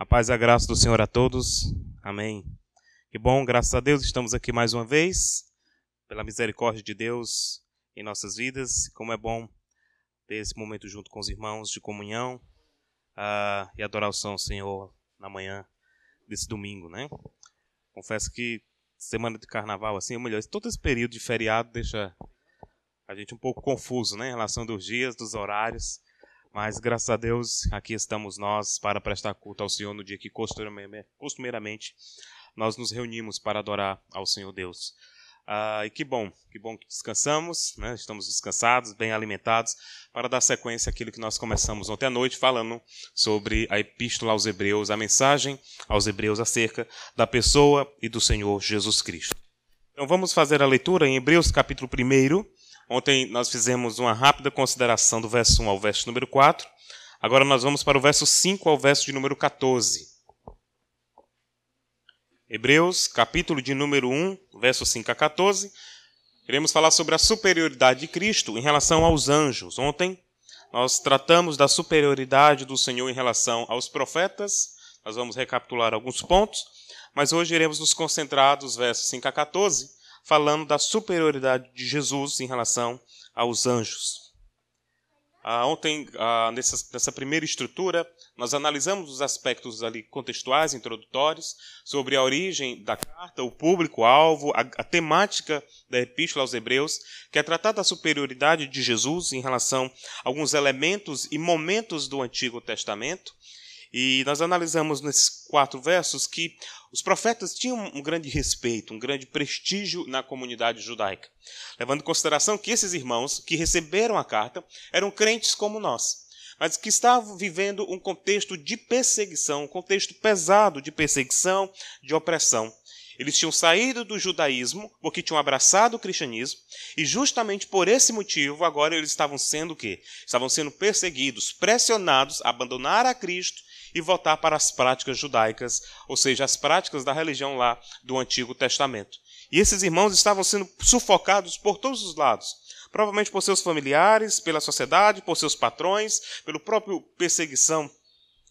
A paz e a graça do Senhor a todos. Amém. Que bom, graças a Deus, estamos aqui mais uma vez, pela misericórdia de Deus em nossas vidas. Como é bom ter esse momento junto com os irmãos de comunhão uh, e adoração ao Senhor na manhã desse domingo, né? Confesso que semana de carnaval, assim, ou melhor, todo esse período de feriado deixa a gente um pouco confuso, né? Em relação dos dias, dos horários. Mas graças a Deus, aqui estamos nós para prestar culto ao Senhor no dia que costumeiramente nós nos reunimos para adorar ao Senhor Deus. Ah, e que bom, que bom que descansamos, né? estamos descansados, bem alimentados, para dar sequência àquilo que nós começamos ontem à noite, falando sobre a Epístola aos Hebreus, a mensagem aos Hebreus acerca da pessoa e do Senhor Jesus Cristo. Então vamos fazer a leitura em Hebreus capítulo 1, Ontem nós fizemos uma rápida consideração do verso 1 ao verso número 4. Agora nós vamos para o verso 5 ao verso de número 14. Hebreus, capítulo de número 1, verso 5 a 14. Queremos falar sobre a superioridade de Cristo em relação aos anjos. Ontem nós tratamos da superioridade do Senhor em relação aos profetas. Nós vamos recapitular alguns pontos, mas hoje iremos nos concentrar dos versos 5 a 14 falando da superioridade de Jesus em relação aos anjos. Ah, ontem, ah, nessa, nessa, primeira estrutura, nós analisamos os aspectos ali contextuais, introdutórios, sobre a origem da carta, o público-alvo, a, a, temática da Epístola aos Hebreus, que é tratar da superioridade de Jesus em relação a alguns elementos e momentos do Antigo Testamento, e nós analisamos nesses quatro versos que os profetas tinham um grande respeito, um grande prestígio na comunidade judaica, levando em consideração que esses irmãos que receberam a carta eram crentes como nós, mas que estavam vivendo um contexto de perseguição, um contexto pesado de perseguição, de opressão. Eles tinham saído do judaísmo porque tinham abraçado o cristianismo e justamente por esse motivo agora eles estavam sendo o quê? Estavam sendo perseguidos, pressionados a abandonar a Cristo e voltar para as práticas judaicas, ou seja, as práticas da religião lá do Antigo Testamento. E esses irmãos estavam sendo sufocados por todos os lados. Provavelmente por seus familiares, pela sociedade, por seus patrões, pelo próprio perseguição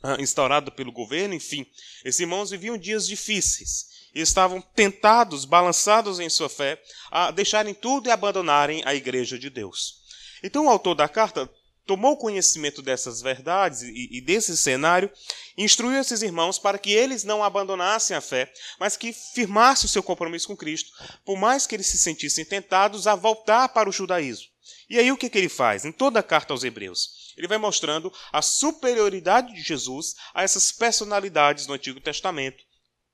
ah, instaurada pelo governo, enfim. Esses irmãos viviam dias difíceis e estavam tentados, balançados em sua fé, a deixarem tudo e abandonarem a igreja de Deus. Então o autor da carta tomou conhecimento dessas verdades e, e desse cenário, instruiu esses irmãos para que eles não abandonassem a fé, mas que firmassem o seu compromisso com Cristo, por mais que eles se sentissem tentados a voltar para o judaísmo. E aí o que, que ele faz? Em toda a carta aos Hebreus, ele vai mostrando a superioridade de Jesus a essas personalidades do Antigo Testamento.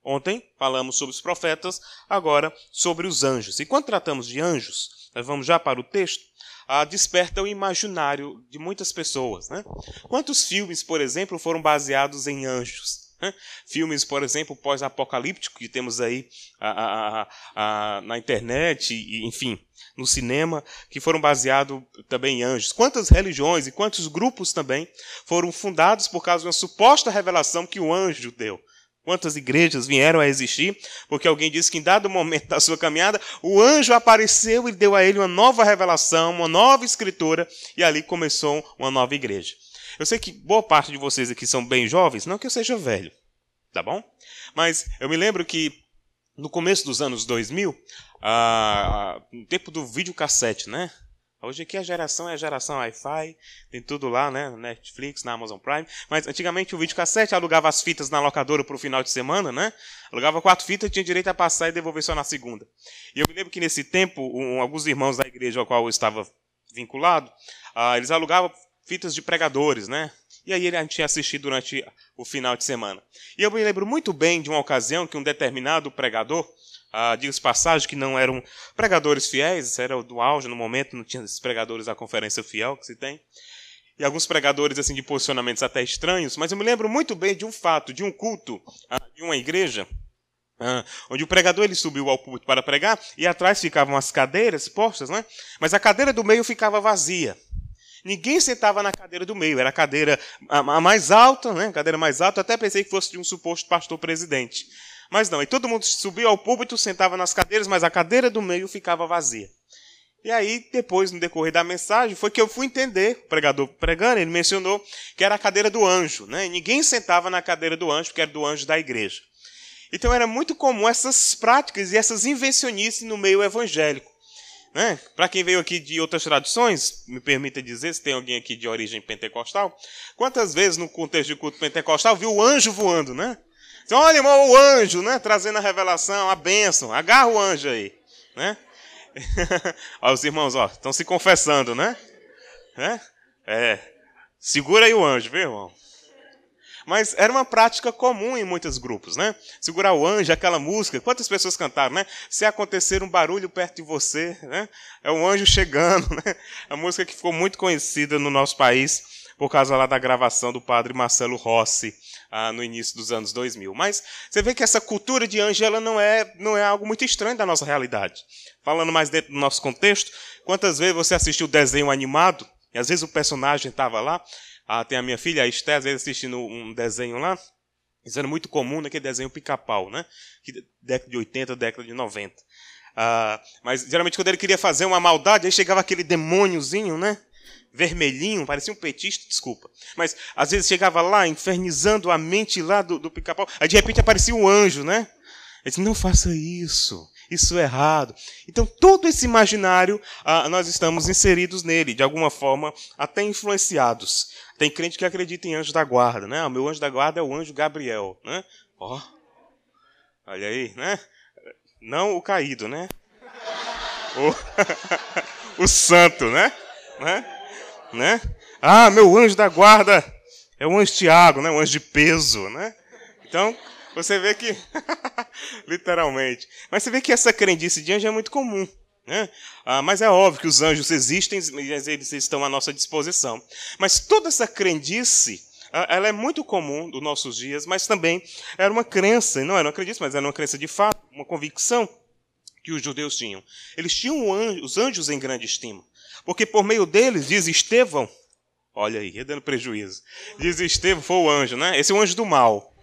Ontem falamos sobre os profetas, agora sobre os anjos. E quando tratamos de anjos, nós vamos já para o texto, ah, desperta o imaginário de muitas pessoas. Né? Quantos filmes, por exemplo, foram baseados em anjos? Né? Filmes, por exemplo, pós-apocalíptico que temos aí na internet, e, enfim, no cinema, que foram baseados também em anjos. Quantas religiões e quantos grupos também foram fundados por causa de uma suposta revelação que o anjo deu? Quantas igrejas vieram a existir porque alguém disse que em dado momento da sua caminhada o anjo apareceu e deu a ele uma nova revelação, uma nova escritura e ali começou uma nova igreja. Eu sei que boa parte de vocês aqui são bem jovens, não que eu seja velho, tá bom? Mas eu me lembro que no começo dos anos 2000, ah, no tempo do videocassete, né? Hoje aqui a geração é a geração Wi-Fi, tem tudo lá, né? Netflix, na Amazon Prime. Mas antigamente o videocassete alugava as fitas na locadora para o final de semana, né? Alugava quatro fitas, tinha direito a passar e devolver só na segunda. E eu me lembro que nesse tempo, um, alguns irmãos da igreja ao qual eu estava vinculado, uh, eles alugavam fitas de pregadores, né? E aí a gente ia assistir durante o final de semana. E eu me lembro muito bem de uma ocasião que um determinado pregador ah, diga passagem que não eram pregadores fiéis, era do auge no momento, não tinha esses pregadores da conferência fiel que se tem. E alguns pregadores assim de posicionamentos até estranhos, mas eu me lembro muito bem de um fato, de um culto, ah, de uma igreja, ah, onde o pregador ele subiu ao púlpito para pregar e atrás ficavam as cadeiras postas, né? mas a cadeira do meio ficava vazia. Ninguém sentava na cadeira do meio, era a cadeira a mais alta, né? a cadeira mais alta, até pensei que fosse de um suposto pastor presidente. Mas não, e todo mundo subia ao púlpito, sentava nas cadeiras, mas a cadeira do meio ficava vazia. E aí, depois, no decorrer da mensagem, foi que eu fui entender, o pregador pregando, ele mencionou que era a cadeira do anjo. Né? E ninguém sentava na cadeira do anjo, porque era do anjo da igreja. Então era muito comum essas práticas e essas invencionices no meio evangélico. Né? Para quem veio aqui de outras tradições, me permita dizer, se tem alguém aqui de origem pentecostal, quantas vezes no contexto de culto pentecostal viu o anjo voando, né? Então, olha, irmão, o anjo, né? Trazendo a revelação, a bênção, agarra o anjo aí, né? Olha os irmãos, ó, estão se confessando, né? É? é. Segura aí o anjo, viu, irmão? Mas era uma prática comum em muitos grupos, né? Segurar o anjo, aquela música. Quantas pessoas cantaram, né? Se acontecer um barulho perto de você, né? É um anjo chegando, né? A música que ficou muito conhecida no nosso país por causa lá da gravação do padre Marcelo Rossi ah, no início dos anos 2000. Mas você vê que essa cultura de anjo ela não é, não é algo muito estranho da nossa realidade. Falando mais dentro do nosso contexto, quantas vezes você assistiu desenho animado e às vezes o personagem estava lá? Ah, tem a minha filha, a Esté, às vezes assistindo um desenho lá. Isso era muito comum naquele desenho pica-pau, né? Década de 80, década de 90. Ah, mas geralmente quando ele queria fazer uma maldade, aí chegava aquele demôniozinho, né? Vermelhinho, parecia um petista, desculpa. Mas às vezes chegava lá, infernizando a mente lá do, do pica-pau, aí de repente aparecia um anjo, né? Ele disse, não faça isso, isso é errado. Então todo esse imaginário, ah, nós estamos inseridos nele, de alguma forma, até influenciados. Tem crente que acredita em anjo da guarda, né? O meu anjo da guarda é o anjo Gabriel, né? Ó, oh, olha aí, né? Não o caído, né? O, o santo, né? né? Né? Ah, meu anjo da guarda é o anjo Tiago, né? Um anjo de peso, né? Então, você vê que literalmente. Mas você vê que essa crendice de anjo é muito comum. Né? Ah, mas é óbvio que os anjos existem, eles estão à nossa disposição. Mas toda essa crendice, ah, ela é muito comum dos nossos dias, mas também era uma crença, não era uma crendice, mas era uma crença de fato, uma convicção que os judeus tinham. Eles tinham os anjos em grande estima. Porque por meio deles, diz Estevão, olha aí, dando prejuízo. Diz Estevão, foi o anjo, né? Esse é o anjo do mal.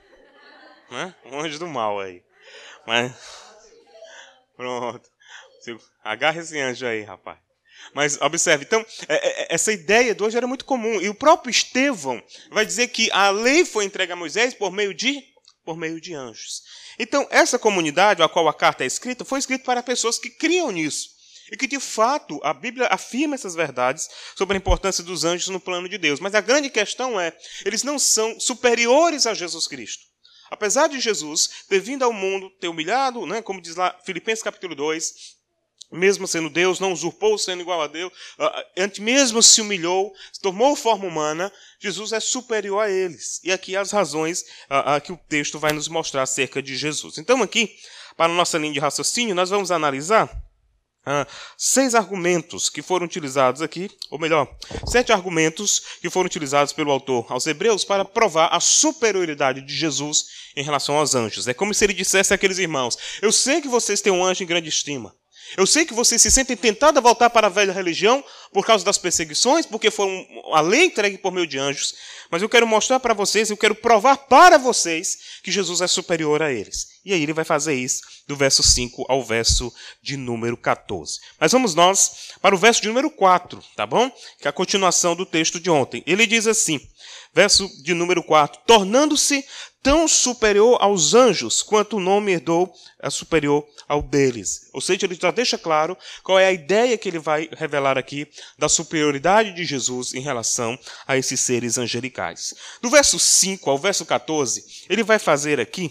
Né? O anjo do mal aí. Mas, pronto. Agarra esse anjo aí, rapaz. Mas observe, então, é, é, é, essa ideia do anjo era muito comum. E o próprio Estevão vai dizer que a lei foi entregue a Moisés por meio de, por meio de anjos. Então, essa comunidade a qual a carta é escrita foi escrita para pessoas que criam nisso. E que, de fato, a Bíblia afirma essas verdades sobre a importância dos anjos no plano de Deus. Mas a grande questão é: eles não são superiores a Jesus Cristo. Apesar de Jesus ter vindo ao mundo, ter humilhado, né, como diz lá Filipenses capítulo 2, mesmo sendo Deus, não usurpou sendo igual a Deus, antes mesmo se humilhou, tomou forma humana, Jesus é superior a eles. E aqui as razões que o texto vai nos mostrar acerca de Jesus. Então, aqui, para a nossa linha de raciocínio, nós vamos analisar ah, seis argumentos que foram utilizados aqui, ou melhor, sete argumentos que foram utilizados pelo autor aos Hebreus para provar a superioridade de Jesus em relação aos anjos. É como se ele dissesse àqueles irmãos: Eu sei que vocês têm um anjo em grande estima. Eu sei que vocês se sentem tentados a voltar para a velha religião por causa das perseguições, porque foram a lei entregue por meio de anjos. Mas eu quero mostrar para vocês, eu quero provar para vocês que Jesus é superior a eles. E aí ele vai fazer isso do verso 5 ao verso de número 14. Mas vamos nós para o verso de número 4, tá bom? Que é a continuação do texto de ontem. Ele diz assim: verso de número 4: Tornando-se tão superior aos anjos quanto o nome herdou é superior ao deles. Ou seja, ele já deixa claro qual é a ideia que ele vai revelar aqui da superioridade de Jesus em relação a esses seres angelicais. Do verso 5 ao verso 14, ele vai fazer aqui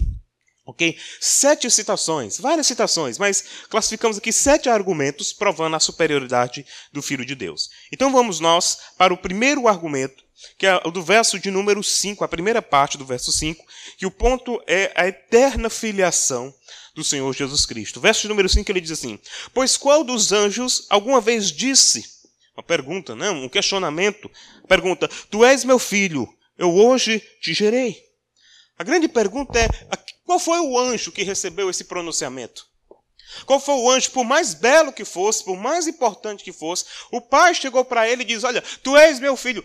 Ok? Sete citações, várias citações, mas classificamos aqui sete argumentos provando a superioridade do Filho de Deus. Então vamos nós para o primeiro argumento que é o do verso de número 5, a primeira parte do verso 5, que o ponto é a eterna filiação do Senhor Jesus Cristo. Verso de número 5 ele diz assim: Pois qual dos anjos alguma vez disse, uma pergunta, não, né, um questionamento, pergunta: Tu és meu filho, eu hoje te gerei. A grande pergunta é: qual foi o anjo que recebeu esse pronunciamento? Qual foi o anjo, por mais belo que fosse, por mais importante que fosse, o pai chegou para ele e diz: Olha, tu és meu filho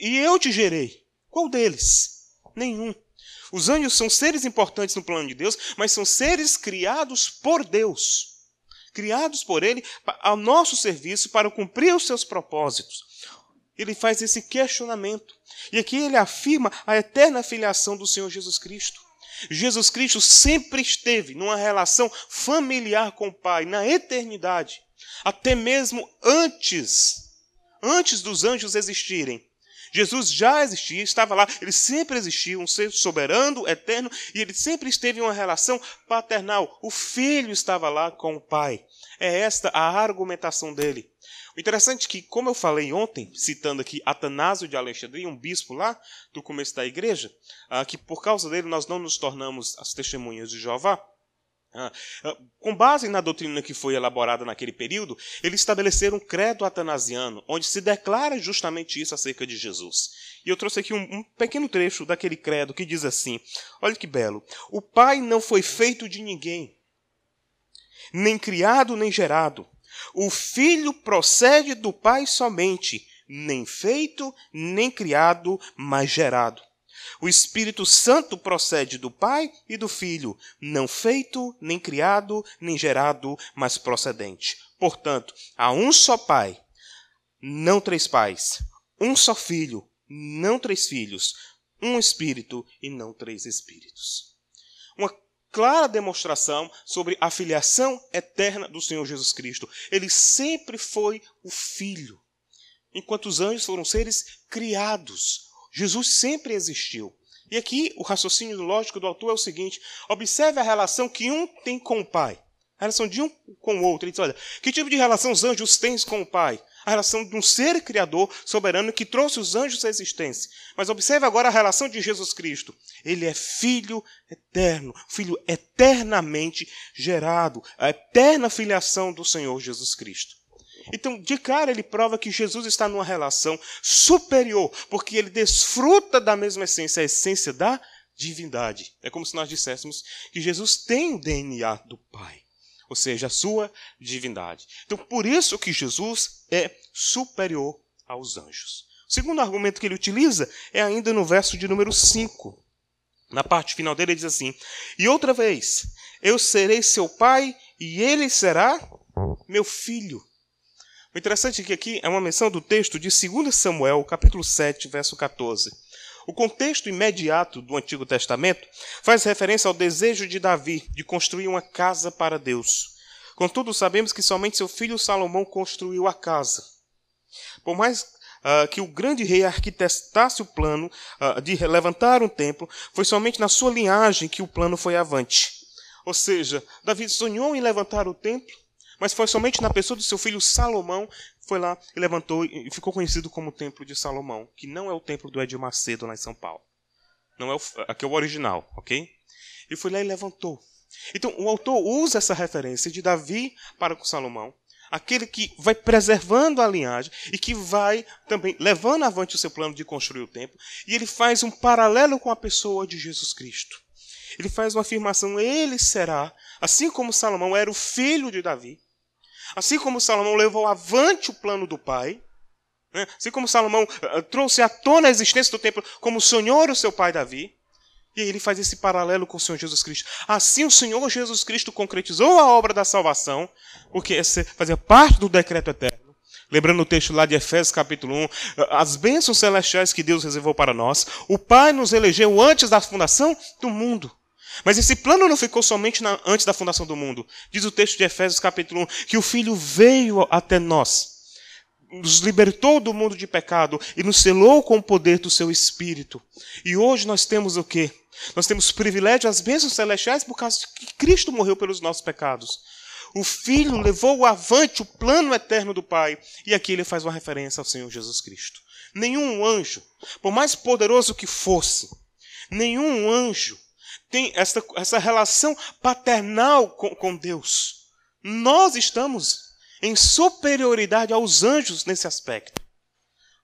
e eu te gerei. Qual deles? Nenhum. Os anjos são seres importantes no plano de Deus, mas são seres criados por Deus. criados por Ele ao nosso serviço para cumprir os seus propósitos. Ele faz esse questionamento. E aqui ele afirma a eterna filiação do Senhor Jesus Cristo. Jesus Cristo sempre esteve numa relação familiar com o Pai, na eternidade, até mesmo antes, antes dos anjos existirem. Jesus já existia, estava lá, ele sempre existiu, um ser soberano, eterno, e ele sempre esteve em uma relação paternal. O filho estava lá com o pai. É esta a argumentação dele. O interessante é que, como eu falei ontem, citando aqui Atanásio de Alexandria, um bispo lá do começo da igreja, ah, que por causa dele nós não nos tornamos as testemunhas de Jeová, ah, ah, com base na doutrina que foi elaborada naquele período, eles estabeleceram um credo atanasiano, onde se declara justamente isso acerca de Jesus. E eu trouxe aqui um, um, pequeno trecho daquele credo que diz assim: olha que belo. O Pai não foi feito de ninguém, nem criado nem gerado, o filho procede do pai somente, nem feito, nem criado, mas gerado. O Espírito Santo procede do Pai e do Filho, não feito, nem criado, nem gerado, mas procedente. Portanto, há um só Pai, não três pais, um só Filho, não três filhos, um Espírito e não três Espíritos. Uma clara demonstração sobre a filiação eterna do Senhor Jesus Cristo. Ele sempre foi o Filho, enquanto os anjos foram seres criados. Jesus sempre existiu. E aqui o raciocínio lógico do autor é o seguinte: observe a relação que um tem com o Pai. A relação de um com o outro. Ele diz: olha, que tipo de relação os anjos têm com o Pai? A relação de um ser criador soberano que trouxe os anjos à existência. Mas observe agora a relação de Jesus Cristo. Ele é filho eterno, filho eternamente gerado, a eterna filiação do Senhor Jesus Cristo. Então, de cara, ele prova que Jesus está numa relação superior, porque ele desfruta da mesma essência, a essência da divindade. É como se nós disséssemos que Jesus tem o DNA do Pai ou seja, a sua divindade. Então, por isso que Jesus é superior aos anjos. O segundo argumento que ele utiliza é ainda no verso de número 5. Na parte final dele, ele diz assim: E outra vez, eu serei seu pai e ele será meu filho. O interessante é que aqui é uma menção do texto de 2 Samuel, capítulo 7, verso 14. O contexto imediato do Antigo Testamento faz referência ao desejo de Davi de construir uma casa para Deus. Contudo, sabemos que somente seu filho Salomão construiu a casa. Por mais uh, que o grande rei arquitetasse o plano uh, de levantar um templo, foi somente na sua linhagem que o plano foi avante. Ou seja, Davi sonhou em levantar o templo, mas foi somente na pessoa do seu filho Salomão foi lá e levantou e ficou conhecido como o Templo de Salomão, que não é o templo do Edir Macedo lá em São Paulo. Não é o, aqui é o original, ok? E foi lá e levantou. Então o autor usa essa referência de Davi para com Salomão, aquele que vai preservando a linhagem e que vai também levando avante o seu plano de construir o templo, e ele faz um paralelo com a pessoa de Jesus Cristo. Ele faz uma afirmação: ele será, assim como Salomão era o filho de Davi, Assim como Salomão levou avante o plano do Pai, né? assim como Salomão uh, trouxe à tona a existência do templo, como sonhou o seu pai Davi, e ele faz esse paralelo com o Senhor Jesus Cristo. Assim o Senhor Jesus Cristo concretizou a obra da salvação, porque fazia parte do decreto eterno. Lembrando o texto lá de Efésios capítulo 1, as bênçãos celestiais que Deus reservou para nós, o Pai nos elegeu antes da fundação do mundo. Mas esse plano não ficou somente na, antes da fundação do mundo. Diz o texto de Efésios capítulo 1 que o Filho veio até nós, nos libertou do mundo de pecado e nos selou com o poder do seu Espírito. E hoje nós temos o quê? Nós temos privilégio, as bênçãos celestiais, por causa que Cristo morreu pelos nossos pecados. O Filho levou avante o plano eterno do Pai. E aqui ele faz uma referência ao Senhor Jesus Cristo. Nenhum anjo, por mais poderoso que fosse, nenhum anjo tem essa, essa relação paternal com, com Deus. Nós estamos em superioridade aos anjos nesse aspecto.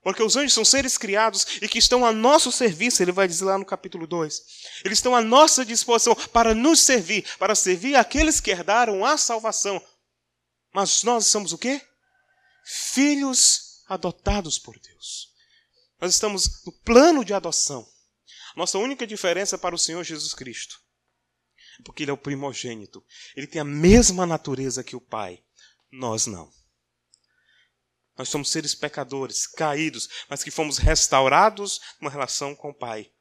Porque os anjos são seres criados e que estão a nosso serviço, ele vai dizer lá no capítulo 2. Eles estão à nossa disposição para nos servir, para servir aqueles que herdaram a salvação. Mas nós somos o quê? Filhos adotados por Deus. Nós estamos no plano de adoção. Nossa única diferença para o Senhor Jesus Cristo Porque ele é o primogênito. Ele tem a mesma natureza que o Pai. Nós não. Nós somos seres pecadores, caídos, mas que fomos restaurados numa relação com o Pai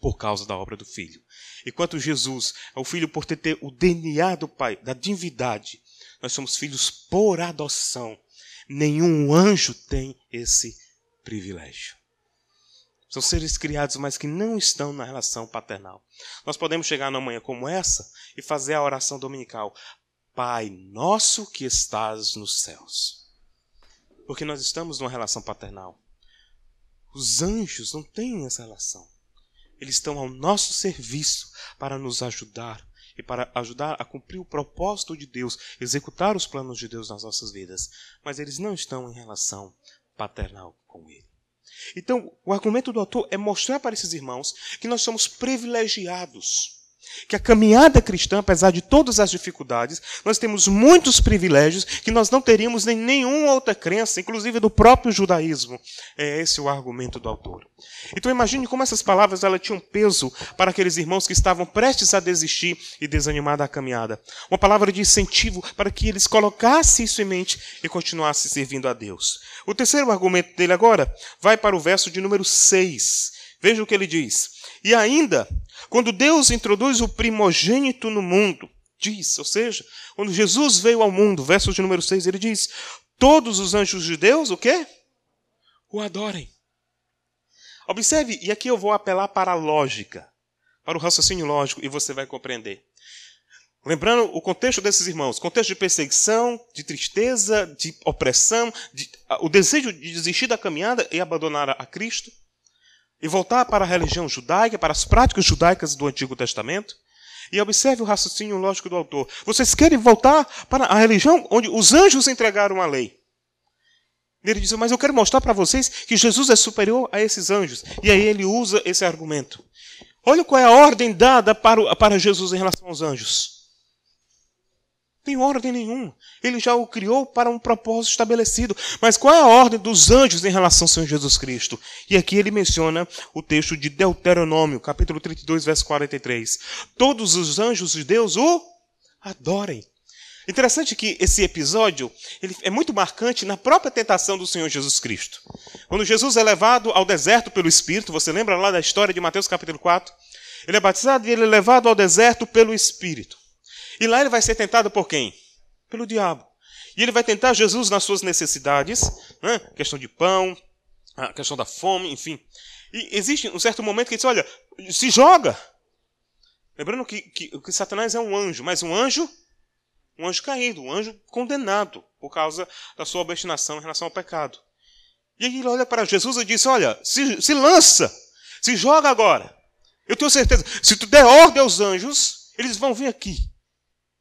por causa da obra do Filho. Enquanto Jesus é o Filho por ter o DNA do Pai, da divindade, nós somos filhos por adoção. Nenhum anjo tem esse privilégio. São seres criados, mas que não estão na relação paternal. Nós podemos chegar numa manhã como essa e fazer a oração dominical: Pai nosso que estás nos céus. Porque nós estamos numa relação paternal. Os anjos não têm essa relação. Eles estão ao nosso serviço para nos ajudar e para ajudar a cumprir o propósito de Deus, executar os planos de Deus nas nossas vidas. Mas eles não estão em relação paternal com Ele. Então, o argumento do autor é mostrar para esses irmãos que nós somos privilegiados que a caminhada cristã, apesar de todas as dificuldades, nós temos muitos privilégios que nós não teríamos em nenhuma outra crença, inclusive do próprio judaísmo. É esse o argumento do autor. Então imagine como essas palavras ela tinham peso para aqueles irmãos que estavam prestes a desistir e desanimar da caminhada. Uma palavra de incentivo para que eles colocassem isso em mente e continuassem servindo a Deus. O terceiro argumento dele agora vai para o verso de número 6. Veja o que ele diz. E ainda quando Deus introduz o primogênito no mundo, diz, ou seja, quando Jesus veio ao mundo, verso de número 6, ele diz: Todos os anjos de Deus, o quê? O adorem. Observe, e aqui eu vou apelar para a lógica, para o raciocínio lógico, e você vai compreender. Lembrando o contexto desses irmãos, contexto de perseguição, de tristeza, de opressão, de, o desejo de desistir da caminhada e abandonar a Cristo e voltar para a religião judaica, para as práticas judaicas do Antigo Testamento. E observe o raciocínio lógico do autor. Vocês querem voltar para a religião onde os anjos entregaram a lei. Ele diz, mas eu quero mostrar para vocês que Jesus é superior a esses anjos. E aí ele usa esse argumento. Olha qual é a ordem dada para, para Jesus em relação aos anjos tem ordem nenhuma. Ele já o criou para um propósito estabelecido. Mas qual é a ordem dos anjos em relação ao Senhor Jesus Cristo? E aqui ele menciona o texto de Deuteronômio, capítulo 32, verso 43. Todos os anjos de Deus o adorem. Interessante que esse episódio ele é muito marcante na própria tentação do Senhor Jesus Cristo. Quando Jesus é levado ao deserto pelo Espírito, você lembra lá da história de Mateus capítulo 4? Ele é batizado e ele é levado ao deserto pelo Espírito. E lá ele vai ser tentado por quem? Pelo diabo. E ele vai tentar Jesus nas suas necessidades, né? questão de pão, a questão da fome, enfim. E existe um certo momento que ele diz: olha, se joga. Lembrando que, que, que Satanás é um anjo, mas um anjo, um anjo caído, um anjo condenado por causa da sua obstinação em relação ao pecado. E ele olha para Jesus e diz: Olha, se, se lança, se joga agora. Eu tenho certeza, se tu der ordem aos anjos, eles vão vir aqui.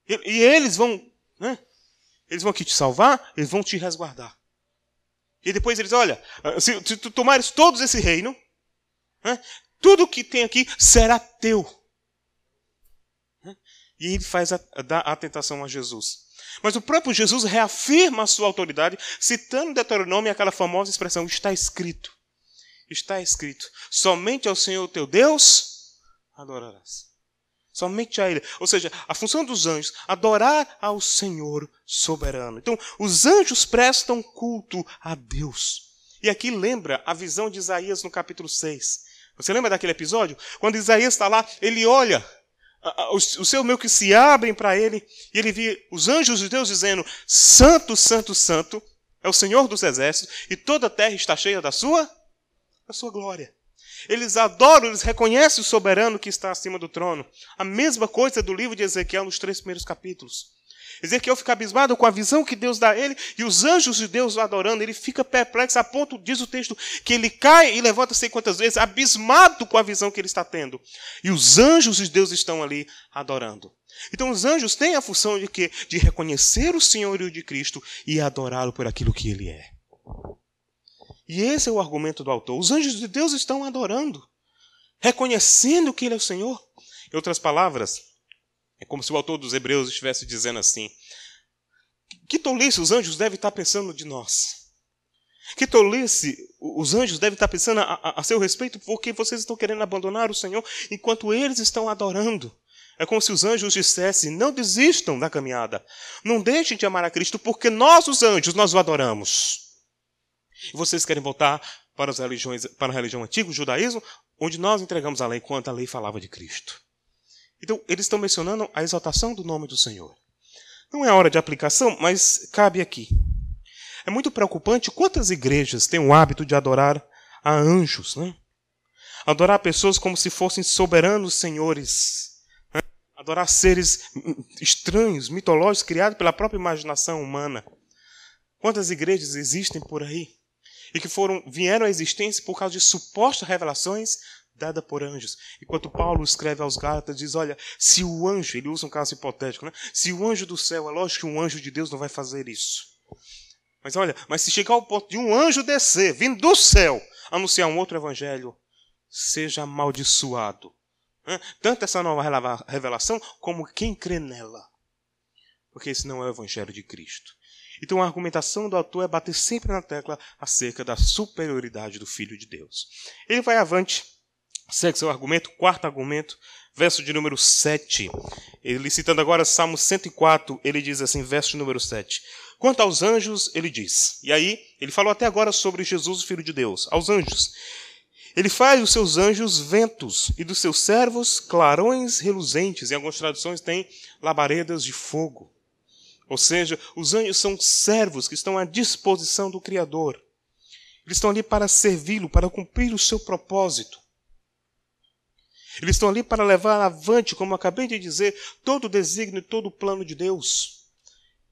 E, eles vão, né? Eles vão aqui te salvar, eles vão te resguardar. E depois eles, olha, se, se tu tomares todos esse reino, né? tudo que tem aqui será teu. Né? E ele faz a, a tentação a Jesus. Mas o próprio Jesus reafirma a sua autoridade, citando Deuteronômio aquela famosa expressão: está escrito. Está escrito: somente ao Senhor teu Deus adorarás. Somente a Ele. Ou seja, a função dos anjos, adorar ao Senhor soberano. Então, os anjos prestam culto a Deus. E aqui lembra a visão de Isaías no capítulo 6. Você lembra daquele episódio? Quando Isaías está lá, ele olha, os seus meio que se abrem para ele, e ele vê os anjos de Deus dizendo: Santo, Santo, Santo é o Senhor dos exércitos, e toda a terra está cheia da sua, da sua glória. Eles adoram, eles reconhecem o soberano que está acima do trono. A mesma coisa do livro de Ezequiel nos três primeiros capítulos. Ezequiel fica abismado com a visão que Deus dá a ele e os anjos de Deus o adorando. Ele fica perplexo a ponto, diz o texto, que ele cai e levanta sei quantas vezes, abismado com a visão que ele está tendo. E os anjos de Deus estão ali adorando. Então os anjos têm a função de quê? De reconhecer o Senhor de Cristo e adorá-lo por aquilo que ele é. E esse é o argumento do autor. Os anjos de Deus estão adorando, reconhecendo que Ele é o Senhor. Em outras palavras, é como se o autor dos Hebreus estivesse dizendo assim: que tolice os anjos devem estar pensando de nós. Que tolice os anjos devem estar pensando a, a, a seu respeito porque vocês estão querendo abandonar o Senhor enquanto eles estão adorando. É como se os anjos dissessem: não desistam da caminhada. Não deixem de amar a Cristo, porque nós, os anjos, nós o adoramos. E vocês querem voltar para, as religiões, para a religião antiga, o judaísmo, onde nós entregamos a lei quanto a lei falava de Cristo. Então, eles estão mencionando a exaltação do nome do Senhor. Não é hora de aplicação, mas cabe aqui. É muito preocupante quantas igrejas têm o hábito de adorar a anjos, né? Adorar pessoas como se fossem soberanos senhores adorar seres estranhos, mitológicos, criados pela própria imaginação humana. Quantas igrejas existem por aí e que foram vieram à existência por causa de supostas revelações dadas por anjos? Enquanto Paulo escreve aos Gálatas, diz: Olha, se o anjo, ele usa um caso hipotético, né? Se o anjo do céu, é lógico que um anjo de Deus não vai fazer isso. Mas olha, mas se chegar ao ponto de um anjo descer, vindo do céu, anunciar um outro evangelho, seja amaldiçoado tanto essa nova revelação, como quem crê nela. Porque esse não é o Evangelho de Cristo. Então a argumentação do autor é bater sempre na tecla acerca da superioridade do Filho de Deus. Ele vai avante, segue seu argumento, quarto argumento, verso de número 7. Ele citando agora Salmo 104, ele diz assim, verso de número 7. Quanto aos anjos, ele diz. E aí, ele falou até agora sobre Jesus, o Filho de Deus. Aos anjos, ele faz dos seus anjos ventos e dos seus servos clarões reluzentes. Em algumas traduções tem labaredas de fogo. Ou seja, os anjos são servos que estão à disposição do Criador. Eles estão ali para servi-lo, para cumprir o seu propósito. Eles estão ali para levar avante, como acabei de dizer, todo o desígnio, todo o plano de Deus.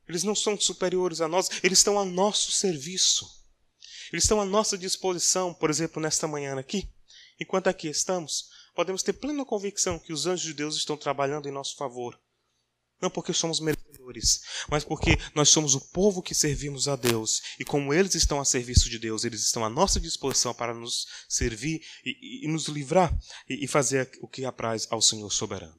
Eles não são superiores a nós, eles estão a nosso serviço. Eles estão à nossa disposição, por exemplo, nesta manhã aqui. Enquanto aqui estamos, podemos ter plena convicção que os anjos de Deus estão trabalhando em nosso favor. Não porque somos merecedores, mas porque nós somos o povo que servimos a Deus. E como eles estão a serviço de Deus, eles estão à nossa disposição para nos servir e, e nos livrar e, e, fazer o que apraz ao Senhor soberano.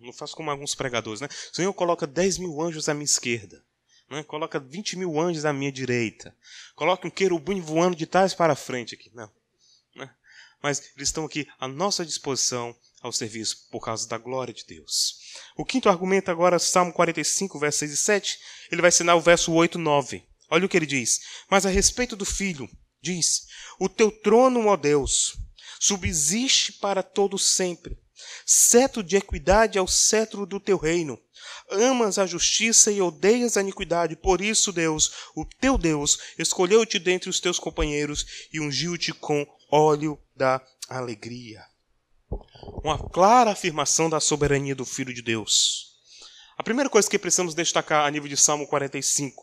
Não faço como alguns pregadores, né? O Senhor coloca 10 mil anjos à minha esquerda. Né? Coloca 20 mil anjos à minha direita. Coloca um querubim voando de trás para frente aqui. Não. Né? Mas eles estão aqui à nossa disposição ao serviço por causa da glória de Deus. O quinto argumento agora, Salmo 45, versos 6 e 7, ele vai ensinar o verso 8 e 9. Olha o que ele diz. Mas a respeito do filho, diz: O teu trono, ó Deus, subsiste para todo sempre. Cetro de equidade é o cetro do teu reino amas a justiça e odeias a iniquidade. Por isso, Deus, o teu Deus, escolheu-te dentre os teus companheiros e ungiu-te com óleo da alegria. Uma clara afirmação da soberania do Filho de Deus. A primeira coisa que precisamos destacar a nível de Salmo 45,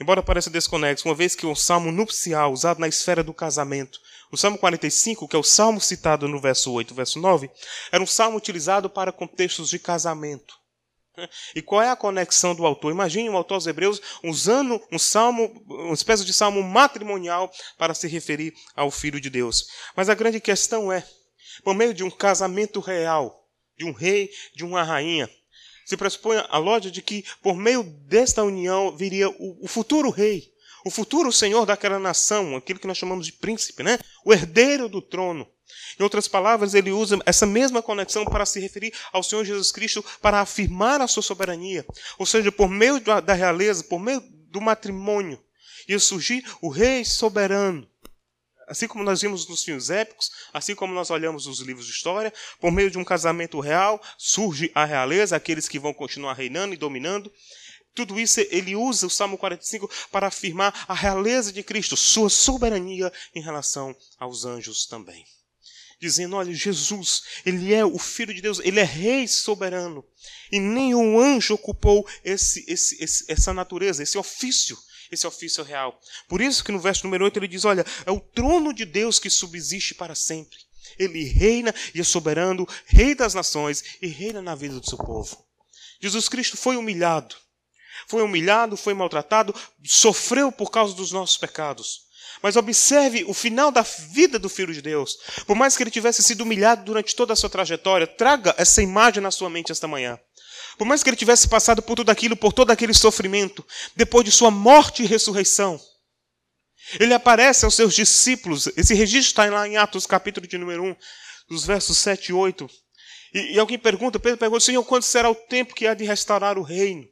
embora pareça desconexo, uma vez que o salmo nupcial, usado na esfera do casamento, o Salmo 45, que é o salmo citado no verso 8 verso 9, era um salmo utilizado para contextos de casamento. E qual é a conexão do autor? Imagine o autor aos Hebreus usando um salmo, uma espécie de salmo matrimonial para se referir ao Filho de Deus. Mas a grande questão é, por meio de um casamento real, de um rei, de uma rainha, se pressupõe a lógica de que por meio desta união viria o, o futuro rei, o futuro senhor daquela nação, aquilo que nós chamamos de príncipe, né? o herdeiro do trono. Em outras palavras, ele usa essa mesma conexão para se referir ao Senhor Jesus Cristo para afirmar a sua soberania. Ou seja, por meio da realeza, por meio do matrimônio, ia surgir o rei soberano. Assim como nós vimos nos filmes épicos, assim como nós olhamos nos livros de história, por meio de um casamento real, surge a realeza, aqueles que vão continuar reinando e dominando. Tudo isso ele usa o Salmo 45 para afirmar a realeza de Cristo, sua soberania em relação aos anjos também dizendo: olha, Jesus, ele é o Filho de Deus, ele é Rei soberano. E nenhum anjo ocupou esse, esse, esse, essa natureza, esse ofício, esse ofício real. Por isso que no verso número 8 ele diz: olha, é o trono de Deus que subsiste para sempre. Ele reina e é soberano, Rei das nações e reina na vida do seu povo. Jesus Cristo foi humilhado. Foi humilhado, foi maltratado, sofreu por causa dos nossos pecados. Mas observe o final da vida do Filho de Deus. Por mais que ele tivesse sido humilhado durante toda a sua trajetória, traga essa imagem na sua mente esta manhã. Por mais que ele tivesse passado por tudo aquilo, por todo aquele sofrimento, depois de sua morte e ressurreição, ele aparece aos seus discípulos. Esse registro está lá em Atos, capítulo de número 1, dos versos 7 e 8. E, e alguém pergunta, Pedro pergunta, Senhor, quando será o tempo que há de restaurar o reino?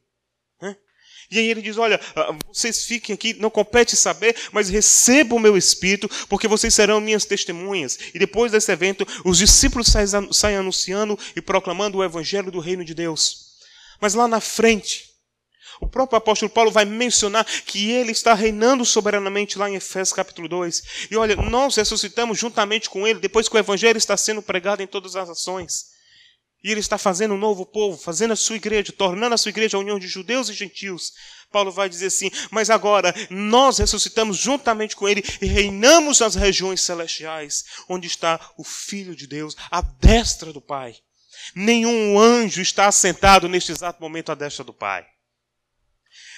E aí ele diz: Olha, ah, vocês fiquem aqui, não compete saber, mas recebam o meu espírito, porque vocês serão minhas testemunhas. E depois desse evento, os discípulos saem anunciando e proclamando o evangelho do reino de Deus. Mas lá na frente, o próprio apóstolo Paulo vai mencionar que ele está reinando soberanamente lá em Efésios capítulo 2. E olha, nós ressuscitamos juntamente com ele, depois que o evangelho está sendo pregado em todas as nações. E ele está fazendo um novo povo, fazendo a sua igreja, tornando a sua igreja a união de judeus e gentios. Paulo vai dizer assim: Mas agora nós ressuscitamos juntamente com ele e reinamos nas regiões celestiais, onde está o Filho de Deus, à destra do Pai. Nenhum anjo está assentado neste exato momento à destra do Pai.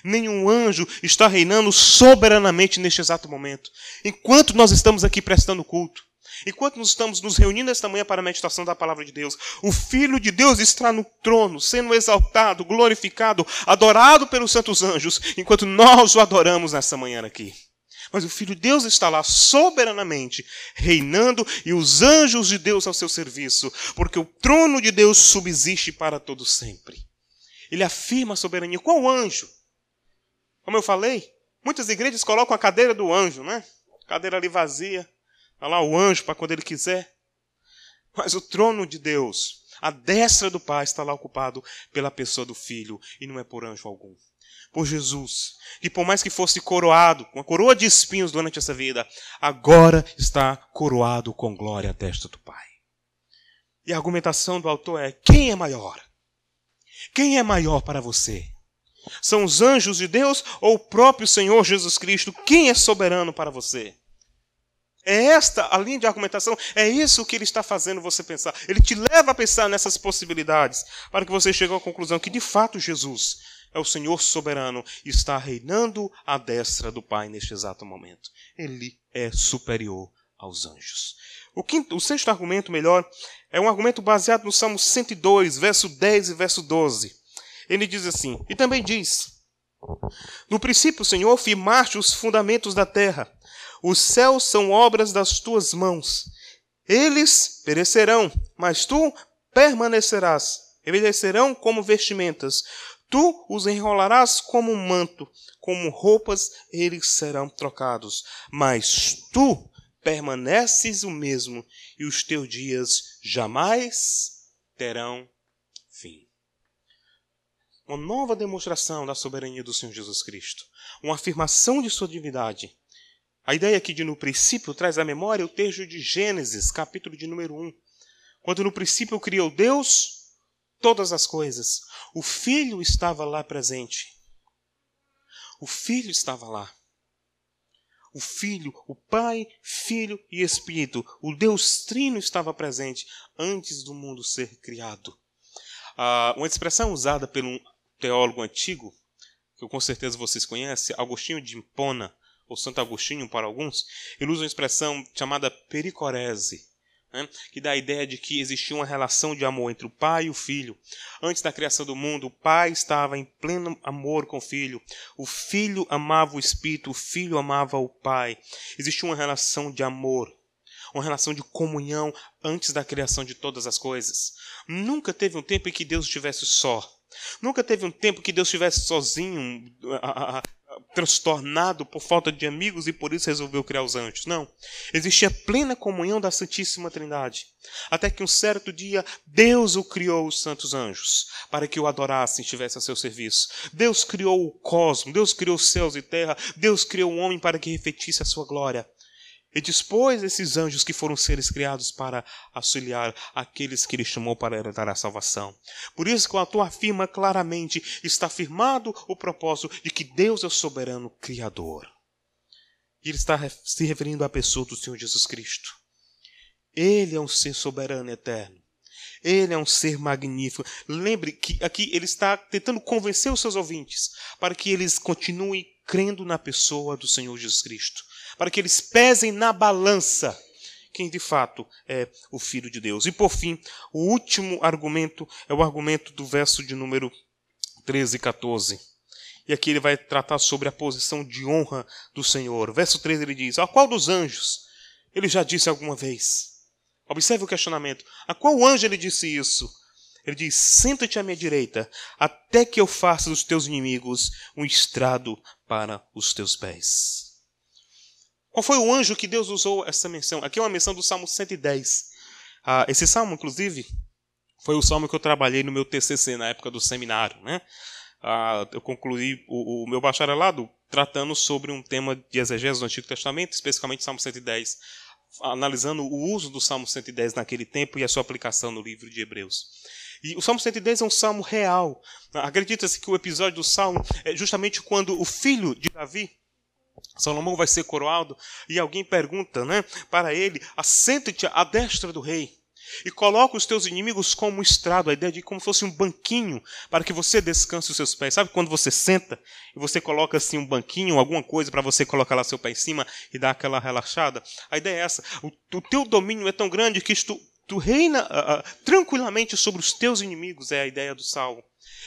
Nenhum anjo está reinando soberanamente neste exato momento. Enquanto nós estamos aqui prestando culto, Enquanto nós estamos nos reunindo esta manhã para a meditação da palavra de Deus, o Filho de Deus está no trono, sendo exaltado, glorificado, adorado pelos santos anjos, enquanto nós o adoramos nesta manhã aqui. Mas o Filho de Deus está lá soberanamente, reinando, e os anjos de Deus ao seu serviço, porque o trono de Deus subsiste para todo sempre. Ele afirma a soberania. Qual anjo? Como eu falei, muitas igrejas colocam a cadeira do anjo, né? Cadeira ali vazia. Está lá o anjo para quando ele quiser. Mas o trono de Deus, a destra do Pai, está lá ocupado pela pessoa do Filho, e não é por anjo algum. Por Jesus, que por mais que fosse coroado, com a coroa de espinhos durante essa vida, agora está coroado com glória à destra do Pai. E a argumentação do autor é: quem é maior? Quem é maior para você? São os anjos de Deus ou o próprio Senhor Jesus Cristo? Quem é soberano para você? É esta a linha de argumentação, é isso que ele está fazendo você pensar. Ele te leva a pensar nessas possibilidades, para que você chegue à conclusão que de fato Jesus é o Senhor soberano e está reinando à destra do Pai neste exato momento. Ele é superior aos anjos. O, quinto, o sexto argumento, melhor, é um argumento baseado no Salmo 102, verso 10 e verso 12. Ele diz assim: E também diz: No princípio, Senhor, firmaste os fundamentos da terra os céus são obras das tuas mãos. Eles perecerão, mas tu permanecerás. Envelhecerão como vestimentas. Tu os enrolarás como um manto, como roupas eles serão trocados. Mas tu permaneces o mesmo, e os teus dias jamais terão fim. Uma nova demonstração da soberania do Senhor Jesus Cristo. Uma afirmação de sua divindade a ideia aqui de no princípio traz à memória o texto de Gênesis, capítulo de número 1. Quando no princípio criou Deus todas as coisas, o Filho estava lá presente. O Filho estava lá. O Filho, o Pai, Filho e Espírito, o Deus Trino estava presente antes do mundo ser criado. Ah, uma expressão usada por um teólogo antigo, que com certeza vocês conhecem, Agostinho de Hipona, ou Santo Agostinho para alguns, ele usa uma expressão chamada pericorese, né, que dá a ideia de que existia uma relação de amor entre o pai e o filho. Antes da criação do mundo, o pai estava em pleno amor com o filho, o filho amava o espírito, o filho amava o pai. Existia uma relação de amor, uma relação de comunhão antes da criação de todas as coisas. Nunca teve um tempo em que Deus estivesse só. Nunca teve um tempo que Deus estivesse sozinho, transtornado por falta de amigos e por isso resolveu criar os anjos. Não. Existia plena comunhão da Santíssima Trindade. Até que um certo dia Deus o criou os santos anjos para que o adorassem e estivesse a seu serviço. Deus criou o cosmos, Deus criou céus e terra, Deus criou o homem para que refletisse a sua glória e dispôs esses anjos que foram seres criados para auxiliar aqueles que ele chamou para herdar a salvação. Por isso que o autor afirma claramente, está firmado o propósito de que Deus é o soberano criador. E ele está se referindo à pessoa do Senhor Jesus Cristo. Ele é um ser soberano eterno. Ele é um ser magnífico. Lembre que aqui ele está tentando convencer os seus ouvintes para que eles continuem crendo na pessoa do Senhor Jesus Cristo para que eles pesem na balança quem de fato é o Filho de Deus. E por fim, o último argumento é o argumento do verso de número 13 e 14. E aqui ele vai tratar sobre a posição de honra do Senhor. Verso 13 ele diz: A qual dos anjos? Ele já disse alguma vez: Observe o questionamento. A qual anjo ele disse isso? Ele diz: Senta-te à minha direita, até que eu faça dos teus inimigos um estrado para os teus pés. Qual foi o anjo que Deus usou essa menção? Aqui é uma menção do Salmo 110. Ah, esse salmo, inclusive, foi o salmo que eu trabalhei no meu TCC na época do seminário. Né? Ah, eu concluí o, o meu bacharelado tratando sobre um tema de exegese do Antigo Testamento, especificamente Salmo 110, analisando o uso do Salmo 110 naquele tempo e a sua aplicação no livro de Hebreus. E o Salmo 110 é um salmo real. Acredita-se que o episódio do salmo é justamente quando o filho de Davi, Salomão, vai ser coroado e alguém pergunta né, para ele: assenta-te à destra do rei e coloca os teus inimigos como estrado, a ideia de como fosse um banquinho para que você descanse os seus pés. Sabe quando você senta e você coloca assim um banquinho, alguma coisa para você colocar lá seu pé em cima e dar aquela relaxada? A ideia é essa. O, o teu domínio é tão grande que tu, tu reina uh, uh, tranquilamente sobre os teus inimigos, é a ideia do salmo.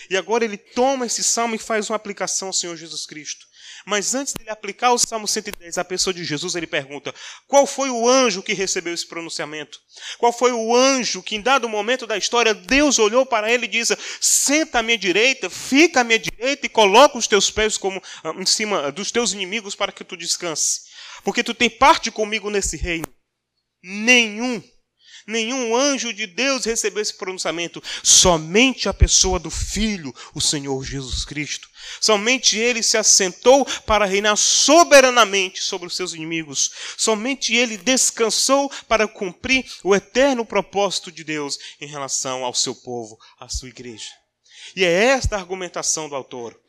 E agora ele toma esse salmo e faz uma aplicação ao Senhor Jesus Cristo. Mas antes de ele aplicar o Salmo 110 à pessoa de Jesus, ele pergunta: qual foi o anjo que recebeu esse pronunciamento? Qual foi o anjo que, em dado momento da história, Deus olhou para ele e disse: Senta à minha direita, fica à minha direita e coloca os teus pés como ah, em cima dos teus inimigos para que tu descanse. Porque tu tem parte comigo nesse reino. Nenhum nenhum anjo de Deus recebeu esse pronunciamento, somente a pessoa do Filho, o Senhor Jesus Cristo. Somente ele se assentou para reinar soberanamente sobre os seus inimigos. Somente ele descansou para cumprir o eterno propósito de Deus em relação ao seu povo, à sua igreja. E é esta a argumentação do autor.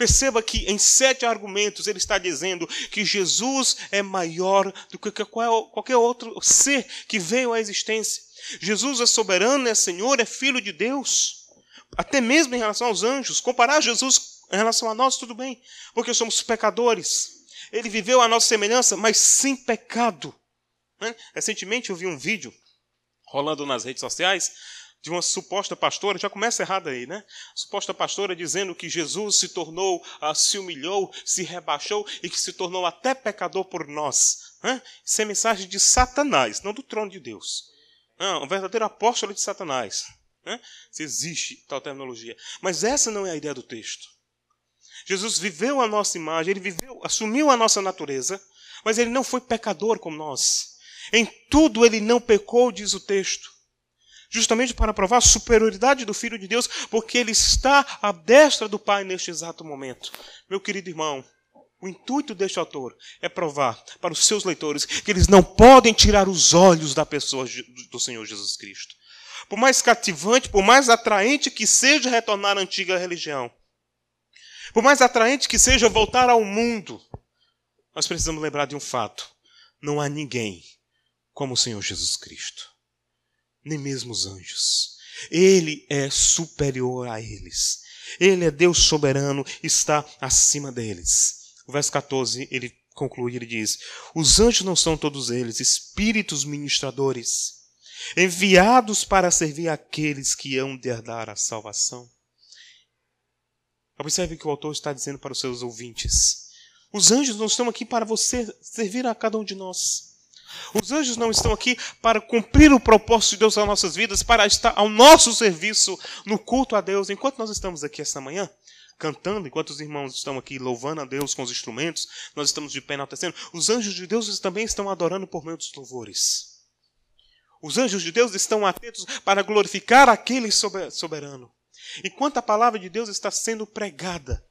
Perceba que em sete argumentos ele está dizendo que Jesus é maior do que qualquer outro ser que veio à existência. Jesus é soberano, é Senhor, é Filho de Deus. Até mesmo em relação aos anjos. Comparar Jesus em relação a nós, tudo bem, porque somos pecadores. Ele viveu a nossa semelhança, mas sem pecado. Né? Recentemente eu vi um vídeo rolando nas redes sociais de uma suposta pastora, já começa errado aí, né? Suposta pastora dizendo que Jesus se tornou, uh, se humilhou, se rebaixou e que se tornou até pecador por nós. Isso é mensagem de Satanás, não do trono de Deus. Um verdadeiro apóstolo de Satanás. Se existe tal terminologia. Mas essa não é a ideia do texto. Jesus viveu a nossa imagem, ele viveu, assumiu a nossa natureza, mas ele não foi pecador como nós. Em tudo ele não pecou, diz o texto justamente para provar a superioridade do Filho de Deus, porque ele está à destra do Pai neste exato momento. Meu querido irmão, o intuito deste autor é provar para os seus leitores que eles não podem tirar os olhos da pessoa do Senhor Jesus Cristo. Por mais cativante, por mais atraente que seja retornar à antiga religião, por mais atraente que seja voltar ao mundo, nós precisamos lembrar de um fato: não há ninguém como o Senhor Jesus Cristo nem mesmo os anjos. Ele é superior a eles. Ele é Deus soberano, está acima deles. O verso 14, ele conclui, ele diz: Os anjos não são todos eles espíritos ministradores, enviados para servir aqueles que hão de herdar a salvação. Observe que o autor está dizendo para os seus ouvintes: Os anjos não estão aqui para você servir a cada um de nós. Os anjos não estão aqui para cumprir o propósito de Deus nas nossas vidas, para estar ao nosso serviço no culto a Deus. Enquanto nós estamos aqui esta manhã, cantando, enquanto os irmãos estão aqui louvando a Deus com os instrumentos, nós estamos de pé enaltecendo, os anjos de Deus também estão adorando por meio dos louvores. Os anjos de Deus estão atentos para glorificar aquele soberano. Enquanto a palavra de Deus está sendo pregada,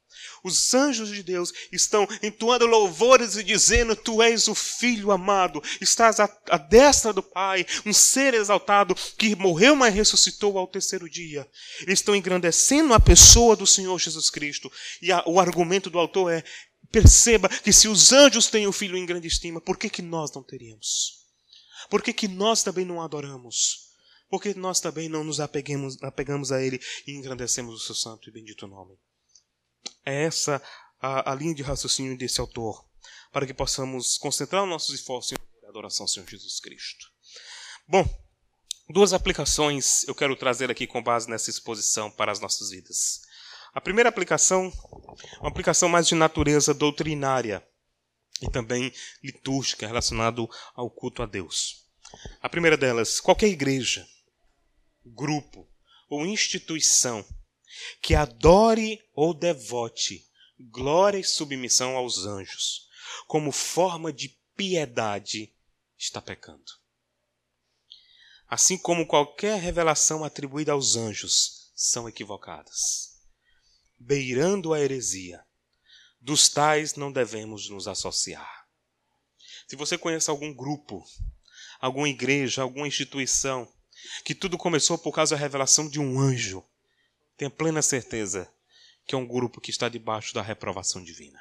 os anjos de Deus estão entoando louvores e dizendo: Tu és o Filho amado, estás à, destra do Pai, um ser exaltado que morreu, mas ressuscitou ao terceiro dia. Eles estão engrandecendo a pessoa do Senhor Jesus Cristo. E a, o argumento do autor é: perceba que se os anjos têm o Filho em grande estima, por que, que nós não teríamos? Por que, que nós também não adoramos? Porque nós também não nos apegamos a Ele e engrandecemos o seu santo e bendito nome. É essa a, a linha de raciocínio desse autor, para que possamos concentrar nossos esforços em adoração ao Senhor Jesus Cristo. Bom, duas aplicações eu quero trazer aqui com base nessa exposição para as nossas vidas. A primeira aplicação, uma aplicação mais de natureza doutrinária e também litúrgica, relacionado ao culto a Deus. A primeira delas, qualquer igreja, grupo ou instituição que adore ou devote glória e submissão aos anjos como forma de piedade está pecando. Assim como qualquer revelação atribuída aos anjos são equivocadas, beirando a heresia. Dos tais não devemos nos associar. Se você conhece algum grupo, alguma igreja, alguma instituição, que tudo começou por causa da revelação de um anjo, tenha plena certeza que é um grupo que está debaixo da reprovação divina.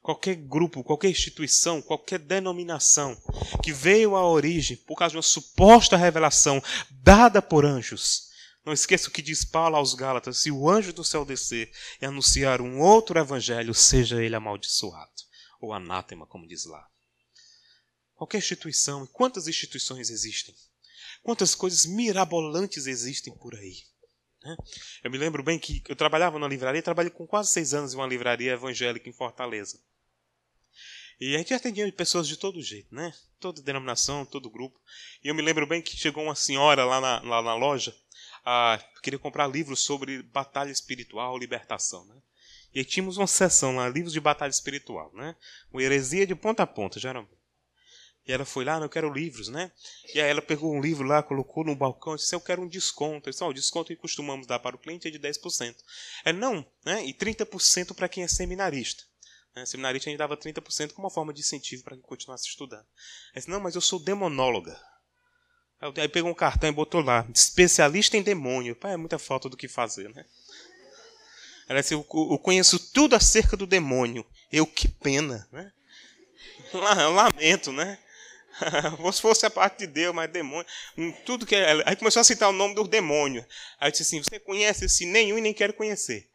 Qualquer grupo, qualquer instituição, qualquer denominação que veio à origem por causa de uma suposta revelação dada por anjos. Não esqueça o que diz Paulo aos Gálatas: se o anjo do céu descer e anunciar um outro evangelho, seja ele amaldiçoado, ou anátema, como diz lá. Qualquer instituição, quantas instituições existem? Quantas coisas mirabolantes existem por aí? Né? Eu me lembro bem que eu trabalhava na livraria, trabalhei com quase seis anos em uma livraria evangélica em Fortaleza. E a gente atendia pessoas de todo jeito, né? Toda denominação, todo grupo. E eu me lembro bem que chegou uma senhora lá na, lá na loja, a, queria comprar livros sobre batalha espiritual, libertação, né? E tínhamos uma sessão lá, livros de batalha espiritual, né? Uma heresia de ponta a ponta, geralmente. E ela foi lá, não, eu quero livros, né? E aí ela pegou um livro lá, colocou no balcão disse, eu quero um desconto. Eu disse, oh, o desconto que costumamos dar para o cliente é de 10%. É não, né? E 30% para quem é seminarista. Né? Seminarista a gente dava 30% como uma forma de incentivo para que continuasse estudando. Aí disse, não, mas eu sou demonóloga. Aí pegou um cartão e botou lá, especialista em demônio. Pá, é muita falta do que fazer, né? Ela disse, eu conheço tudo acerca do demônio. Eu, que pena, né? Lamento, né? se fosse a parte de Deus, mas demônio. Tudo que é, Aí começou a citar o nome do demônio. Aí disse assim: Você conhece esse nenhum e nem quero conhecer.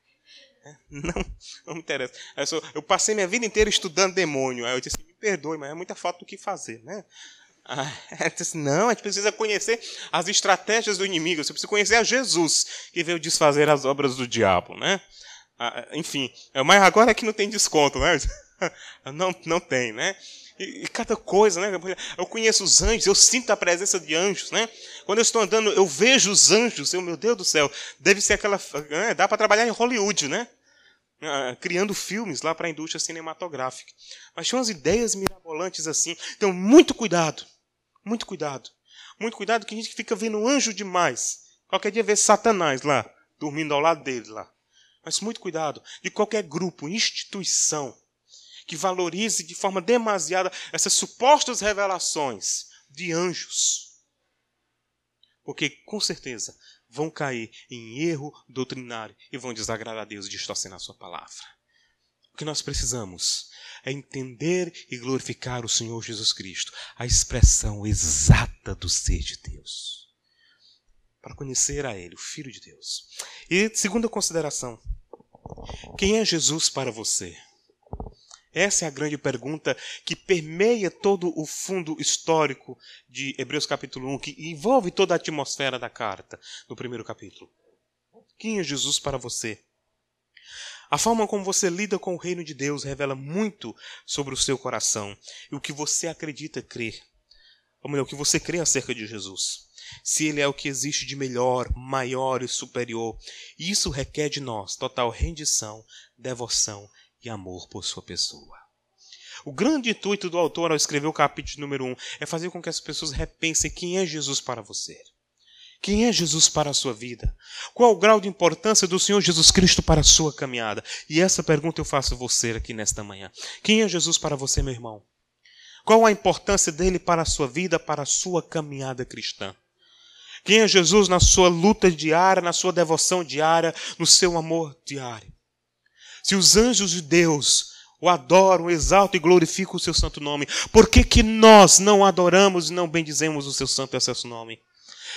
Não, não me interessa. Eu, eu, passei minha vida inteira estudando demônio. Aí eu disse: Me perdoe, mas é muita falta do que fazer, né? Aí disse: Não, a gente precisa conhecer as estratégias do inimigo. Você precisa conhecer a Jesus que veio desfazer as obras do diabo, né? Enfim, mas agora é que não tem desconto, né? Não, não tem, né? E, e, cada coisa, né? Eu conheço os anjos, eu sinto a presença de anjos, né? Quando eu estou andando, eu vejo os anjos, eu, meu Deus do céu, deve ser aquela. Né? Dá para trabalhar em Hollywood, né? Ah, criando filmes lá para a indústria cinematográfica. Mas tinha umas ideias mirabolantes assim. Então, muito cuidado. Muito cuidado. Muito cuidado que a gente fica vendo anjo demais. Qualquer dia vê Satanás lá, dormindo ao lado dele lá. Mas muito cuidado. De qualquer grupo, instituição que valorize de forma demasiada essas supostas revelações de anjos. Porque, com certeza, vão cair em erro doutrinário e vão desagradar a Deus e distorcer a sua palavra. O que nós precisamos é entender e glorificar o Senhor Jesus Cristo, a expressão exata do ser de Deus. Para conhecer a Ele, o Filho de Deus. E segunda consideração: quem é Jesus para você? Essa é a grande pergunta que permeia todo o fundo histórico de Hebreus capítulo 1, que envolve toda a atmosfera da carta no primeiro capítulo. Quem é Jesus para você? A forma como você lida com o reino de Deus revela muito sobre o seu coração e o que você acredita crer. Ou melhor, o que você crê acerca de Jesus. Se ele é o que existe de melhor, maior e superior. Isso requer de nós total rendição, devoção e amor por sua pessoa. O grande intuito do autor ao escrever o capítulo número 1 é fazer com que as pessoas repensem quem é Jesus para você. Quem é Jesus para a sua vida? Qual o grau de importância do Senhor Jesus Cristo para a sua caminhada? E essa pergunta eu faço a você aqui nesta manhã. Quem é Jesus para você, meu irmão? Qual a importância dele para a sua vida, para a sua caminhada cristã? Quem é Jesus na sua luta diária, na sua devoção diária, no seu amor diário? Se os anjos de Deus o adoram, exaltam e glorificam o seu santo nome, por que, que nós não adoramos e não bendizemos o seu santo e excelso nome?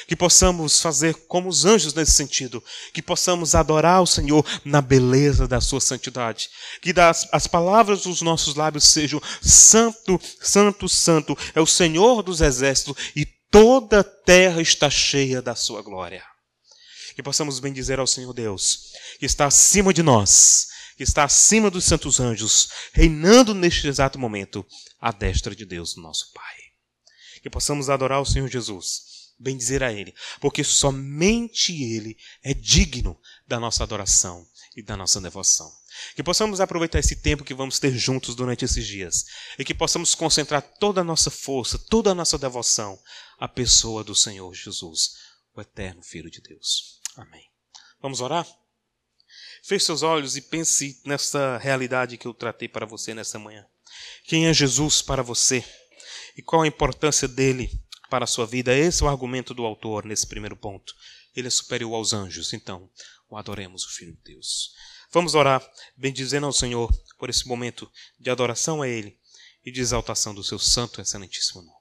Que possamos fazer como os anjos nesse sentido, que possamos adorar o Senhor na beleza da sua santidade, que das, as palavras dos nossos lábios sejam santo, santo, santo, é o Senhor dos exércitos e toda a terra está cheia da sua glória. Que possamos bendizer ao Senhor Deus, que está acima de nós, que está acima dos santos anjos, reinando neste exato momento, à destra de Deus, nosso Pai. que possamos adorar o Senhor Jesus, bem dizer a Ele, porque somente Ele é digno da nossa adoração e da nossa devoção. Que possamos aproveitar esse tempo que vamos ter juntos durante esses dias e que possamos concentrar toda a nossa força, toda a nossa devoção à pessoa do Senhor Jesus, o eterno Filho de Deus. Amém. Vamos orar? Feche seus olhos e pense nessa realidade que eu tratei para você nessa manhã. Quem é Jesus para você? E qual a importância dele para a sua vida? Esse é o argumento do autor nesse primeiro ponto. Ele é superior aos anjos, então o adoremos, o Filho de Deus. Vamos orar, bendizendo ao Senhor por esse momento de adoração a Ele e de exaltação do seu santo e excelentíssimo nome.